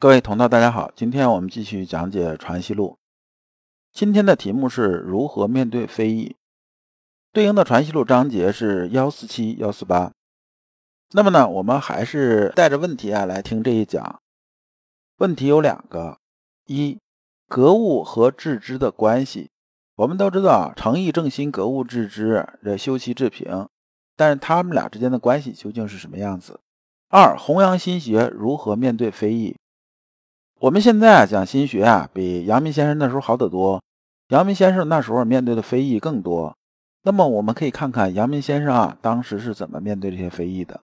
各位同道，大家好，今天我们继续讲解《传习录》。今天的题目是如何面对非议，对应的《传习录》章节是幺四七、幺四八。那么呢，我们还是带着问题啊来听这一讲。问题有两个：一、格物和致知的关系。我们都知道啊，诚意正心、格物致知，这修齐治平，但是他们俩之间的关系究竟是什么样子？二、弘扬心学如何面对非议？我们现在啊讲心学啊，比阳明先生那时候好得多。阳明先生那时候面对的非议更多。那么我们可以看看阳明先生啊，当时是怎么面对这些非议的。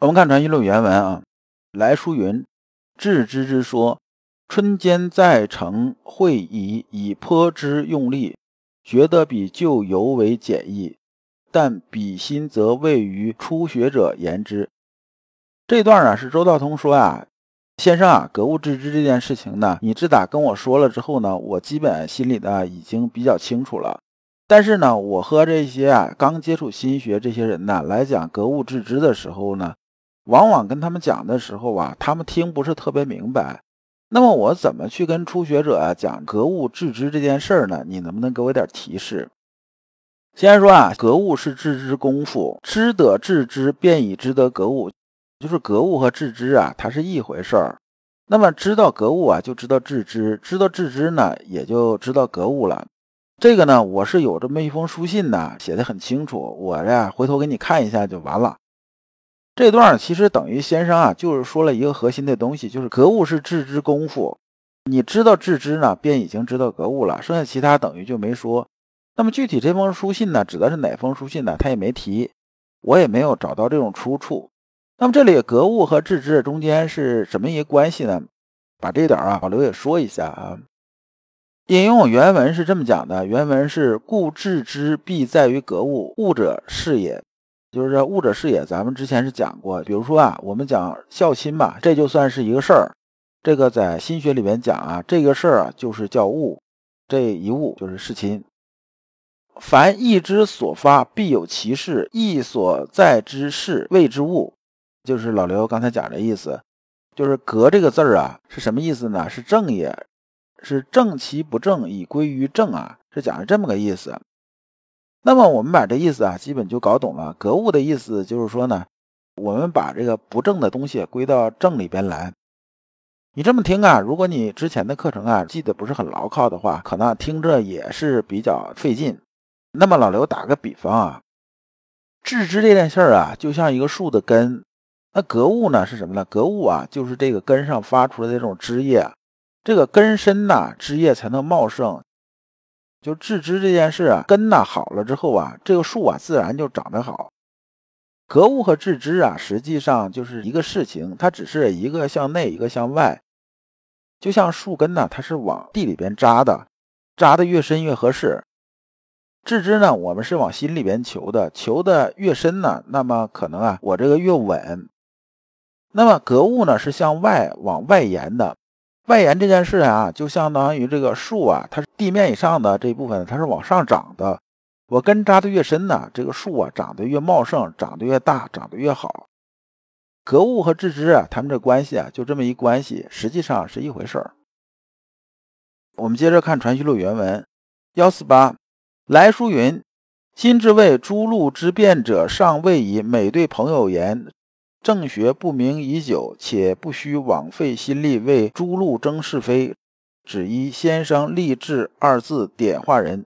我们看《传习录》原文啊，来书云：“致知之说，春间在城会议，以颇之用力，觉得比旧尤为简易。但比心则位于初学者言之。”这段啊，是周道通说啊。先生啊，格物致知这件事情呢，你自打跟我说了之后呢，我基本心里呢已经比较清楚了。但是呢，我和这些啊刚接触心学这些人呢来讲格物致知的时候呢，往往跟他们讲的时候啊，他们听不是特别明白。那么我怎么去跟初学者啊讲格物致知这件事儿呢？你能不能给我点提示？先说啊，格物是致知功夫，知得致知，便以知得格物。就是格物和致知啊，它是一回事儿。那么知道格物啊，就知道致知；知道致知呢，也就知道格物了。这个呢，我是有这么一封书信呢，写的很清楚。我呀，回头给你看一下就完了。这段其实等于先生啊，就是说了一个核心的东西，就是格物是致知功夫。你知道致知呢，便已经知道格物了，剩下其他等于就没说。那么具体这封书信呢，指的是哪封书信呢？他也没提，我也没有找到这种出处。那么这里格物和致知中间是什么一个关系呢？把这点啊，老刘也说一下啊。引用原文是这么讲的：原文是“故致知必在于格物，物者是也”，就是说物者是也。咱们之前是讲过，比如说啊，我们讲孝亲吧，这就算是一个事儿。这个在心学里面讲啊，这个事儿啊就是叫物，这一物就是事亲。凡义之所发，必有其事；义所在之事，谓之物。就是老刘刚才讲的意思，就是“格”这个字儿啊，是什么意思呢？是正也，是正其不正以归于正啊，是讲的这么个意思。那么我们把这意思啊，基本就搞懂了。格物的意思就是说呢，我们把这个不正的东西归到正里边来。你这么听啊，如果你之前的课程啊记得不是很牢靠的话，可能听着也是比较费劲。那么老刘打个比方啊，致知这件事儿啊，就像一个树的根。那格物呢是什么呢？格物啊，就是这个根上发出来的这种枝叶，这个根深呐，枝叶才能茂盛。就致知这件事啊，根呐好了之后啊，这个树啊自然就长得好。格物和致知啊，实际上就是一个事情，它只是一个向内，一个向外。就像树根呢，它是往地里边扎的，扎的越深越合适。致知呢，我们是往心里边求的，求的越深呢，那么可能啊，我这个越稳。那么格物呢是向外往外延的，外延这件事啊，就相当于这个树啊，它是地面以上的这一部分，它是往上长的。我根扎的越深呢，这个树啊长得越茂盛，长得越大，长得越好。格物和致知啊，他们这关系啊，就这么一关系，实际上是一回事儿。我们接着看《传习录》原文幺四八，来书云：“今之谓诸路之变者，尚未矣每对朋友言。”正学不明已久，且不须枉费心力为诸路争是非，只依先生立志二字点化人。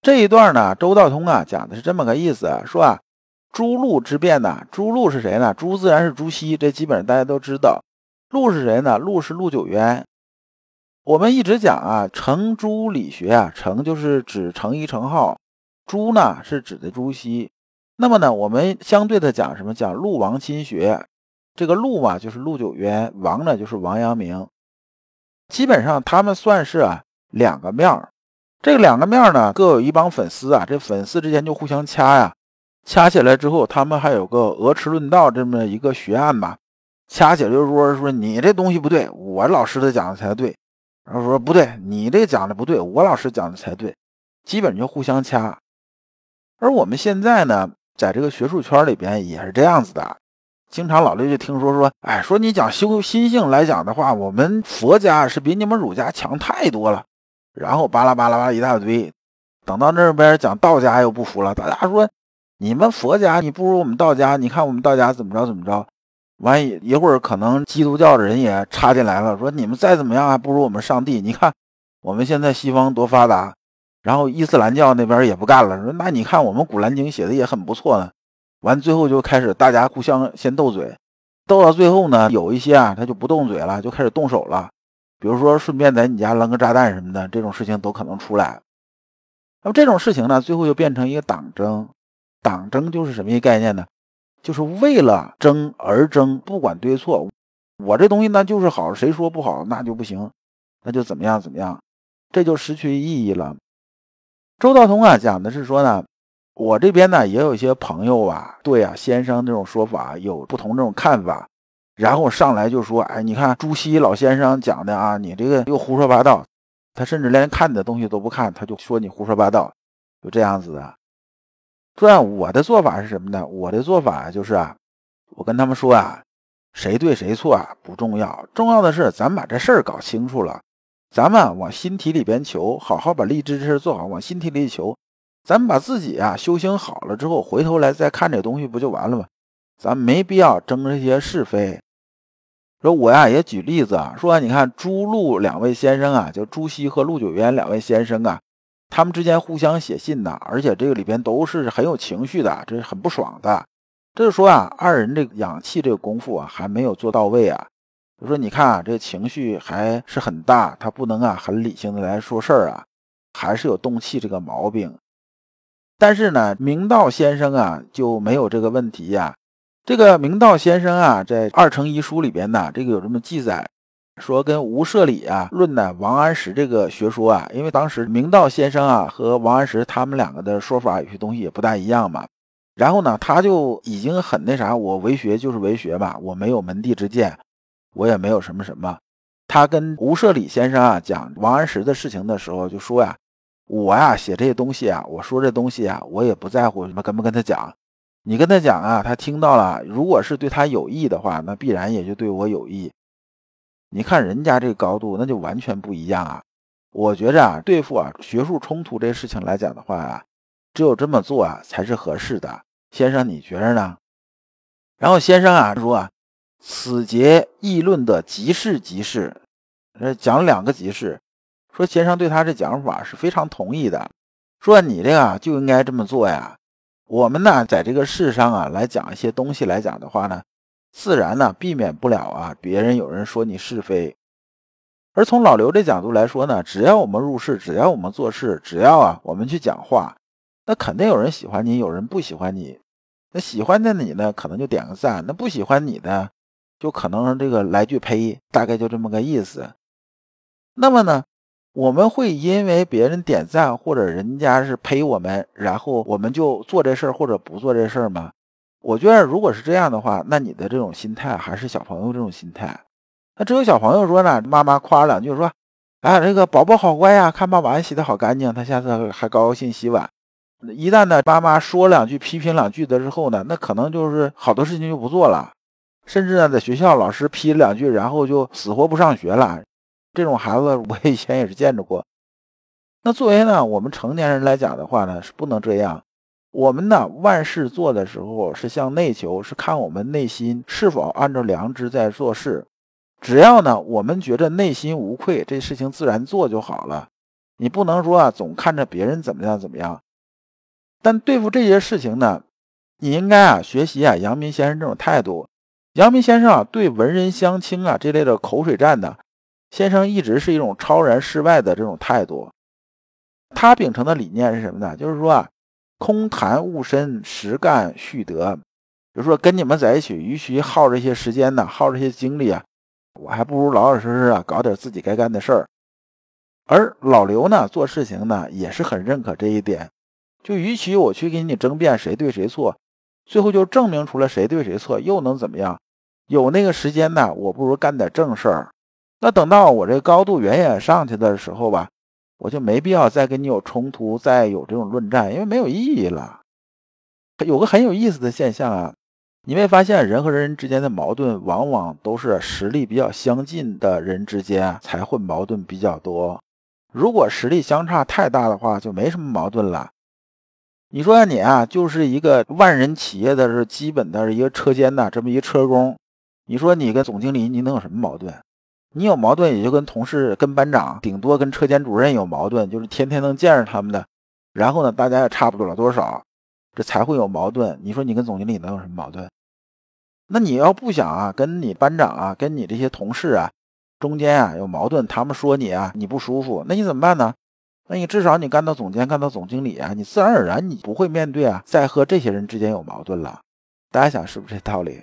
这一段呢，周道通啊讲的是这么个意思啊，说啊，诸路之变呢，诸路是谁呢？诸自然是朱熹，这基本上大家都知道。陆是谁呢？陆是陆九渊。我们一直讲啊，程朱理学啊，程就是指程颐、程颢，朱呢是指的朱熹。那么呢，我们相对的讲什么？讲陆王亲学，这个陆嘛就是陆九渊，王呢就是王阳明。基本上他们算是啊两个面儿。这个两个面儿呢，各有一帮粉丝啊，这粉丝之间就互相掐呀，掐起来之后，他们还有个鹅池论道这么一个学案吧。掐起来就说说你这东西不对，我老师的讲的才对。然后说不对，你这讲的不对，我老师讲的才对。基本就互相掐。而我们现在呢，在这个学术圈里边也是这样子的，经常老刘就听说说，哎，说你讲修心性来讲的话，我们佛家是比你们儒家强太多了。然后巴拉巴拉巴拉一大堆，等到那边讲道家又不服了，大家说你们佛家你不如我们道家，你看我们道家怎么着怎么着。完一一会儿，可能基督教的人也插进来了，说你们再怎么样还不如我们上帝。你看我们现在西方多发达。然后伊斯兰教那边也不干了，说那你看我们古兰经写的也很不错呢。完最后就开始大家互相先斗嘴，斗到最后呢，有一些啊他就不动嘴了，就开始动手了。比如说顺便在你家扔个炸弹什么的，这种事情都可能出来。那么这种事情呢，最后就变成一个党争。党争就是什么一概念呢？就是为了争而争，不管对错。我这东西呢就是好，谁说不好那就不行，那就怎么样怎么样，这就失去意义了。周道通啊，讲的是说呢，我这边呢也有一些朋友啊，对啊，先生这种说法有不同这种看法，然后上来就说，哎，你看朱熹老先生讲的啊，你这个又胡说八道，他甚至连看的东西都不看，他就说你胡说八道，就这样子的。这样我的做法是什么呢？我的做法就是啊，我跟他们说啊，谁对谁错啊不重要，重要的是咱把这事儿搞清楚了。咱们往心体里边求，好好把励志这事做好，往心体里求。咱们把自己啊修行好了之后，回头来再看这东西，不就完了吗？咱没必要争这些是非。说我呀也举例子啊，说你看朱陆两位先生啊，就朱熹和陆九渊两位先生啊，他们之间互相写信呐，而且这个里边都是很有情绪的，这是很不爽的。这就说啊，二人这个养气这个功夫啊，还没有做到位啊。就说你看啊，这情绪还是很大，他不能啊很理性的来说事儿啊，还是有动气这个毛病。但是呢，明道先生啊就没有这个问题呀。这个明道先生啊，在《二程遗书》里边呢，这个有这么记载，说跟吴舍里啊论呢王安石这个学说啊，因为当时明道先生啊和王安石他们两个的说法有些东西也不大一样嘛。然后呢，他就已经很那啥，我为学就是为学吧，我没有门第之见。我也没有什么什么，他跟吴舍里先生啊讲王安石的事情的时候就说呀，我呀写这些东西啊，我说这东西啊，我也不在乎什么跟不跟他讲，你跟他讲啊，他听到了，如果是对他有益的话，那必然也就对我有益。你看人家这个高度，那就完全不一样啊。我觉着啊，对付啊学术冲突这事情来讲的话啊，只有这么做啊才是合适的。先生，你觉着呢？然后先生啊说啊。此节议论的即是即是，呃，讲两个即是，说先生对他这讲法是非常同意的，说你这个就应该这么做呀。我们呢，在这个世上啊，来讲一些东西来讲的话呢，自然呢，避免不了啊，别人有人说你是非。而从老刘这角度来说呢，只要我们入世，只要我们做事，只要啊，我们去讲话，那肯定有人喜欢你，有人不喜欢你。那喜欢的你呢，可能就点个赞；那不喜欢你的。就可能这个来句呸，大概就这么个意思。那么呢，我们会因为别人点赞或者人家是呸我们，然后我们就做这事儿或者不做这事儿吗？我觉得如果是这样的话，那你的这种心态还是小朋友这种心态。那只有小朋友说呢，妈妈夸两句说，哎，这个宝宝好乖呀，看把碗洗的好干净，他下次还高高兴洗碗。一旦呢，妈妈说两句批评两句的之后呢，那可能就是好多事情就不做了。甚至呢，在学校老师批了两句，然后就死活不上学了。这种孩子 我以前也是见着过。那作为呢我们成年人来讲的话呢，是不能这样。我们呢万事做的时候是向内求，是看我们内心是否按照良知在做事。只要呢我们觉着内心无愧，这事情自然做就好了。你不能说啊总看着别人怎么样怎么样。但对付这些事情呢，你应该啊学习啊阳明先生这种态度。阳明先生啊，对文人相轻啊这类的口水战呢，先生一直是一种超然世外的这种态度。他秉承的理念是什么呢？就是说啊，空谈勿深，实干蓄德。比如说跟你们在一起，与其耗这些时间呢，耗这些精力啊，我还不如老老实实啊搞点自己该干的事儿。而老刘呢，做事情呢也是很认可这一点。就与其我去跟你争辩谁对谁错，最后就证明出了谁对谁错，又能怎么样？有那个时间呢，我不如干点正事儿。那等到我这高度远远上去的时候吧，我就没必要再跟你有冲突，再有这种论战，因为没有意义了。有个很有意思的现象啊，你没发现人和人之间的矛盾，往往都是实力比较相近的人之间才会矛盾比较多。如果实力相差太大的话，就没什么矛盾了。你说你啊，就是一个万人企业的是基本的一个车间的这么一个车工，你说你跟总经理你能有什么矛盾？你有矛盾也就跟同事、跟班长，顶多跟车间主任有矛盾，就是天天能见着他们的。然后呢，大家也差不多了多少，这才会有矛盾。你说你跟总经理能有什么矛盾？那你要不想啊，跟你班长啊，跟你这些同事啊。中间啊有矛盾，他们说你啊你不舒服，那你怎么办呢？那你至少你干到总监，干到总经理啊，你自然而然你不会面对啊再和这些人之间有矛盾了。大家想是不是这道理？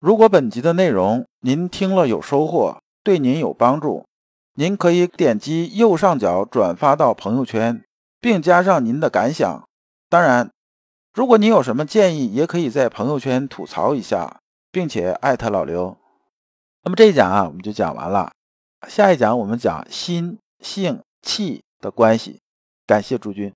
如果本集的内容您听了有收获，对您有帮助，您可以点击右上角转发到朋友圈，并加上您的感想。当然，如果您有什么建议，也可以在朋友圈吐槽一下，并且艾特老刘。那么这一讲啊，我们就讲完了。下一讲我们讲心、性、气的关系。感谢诸君。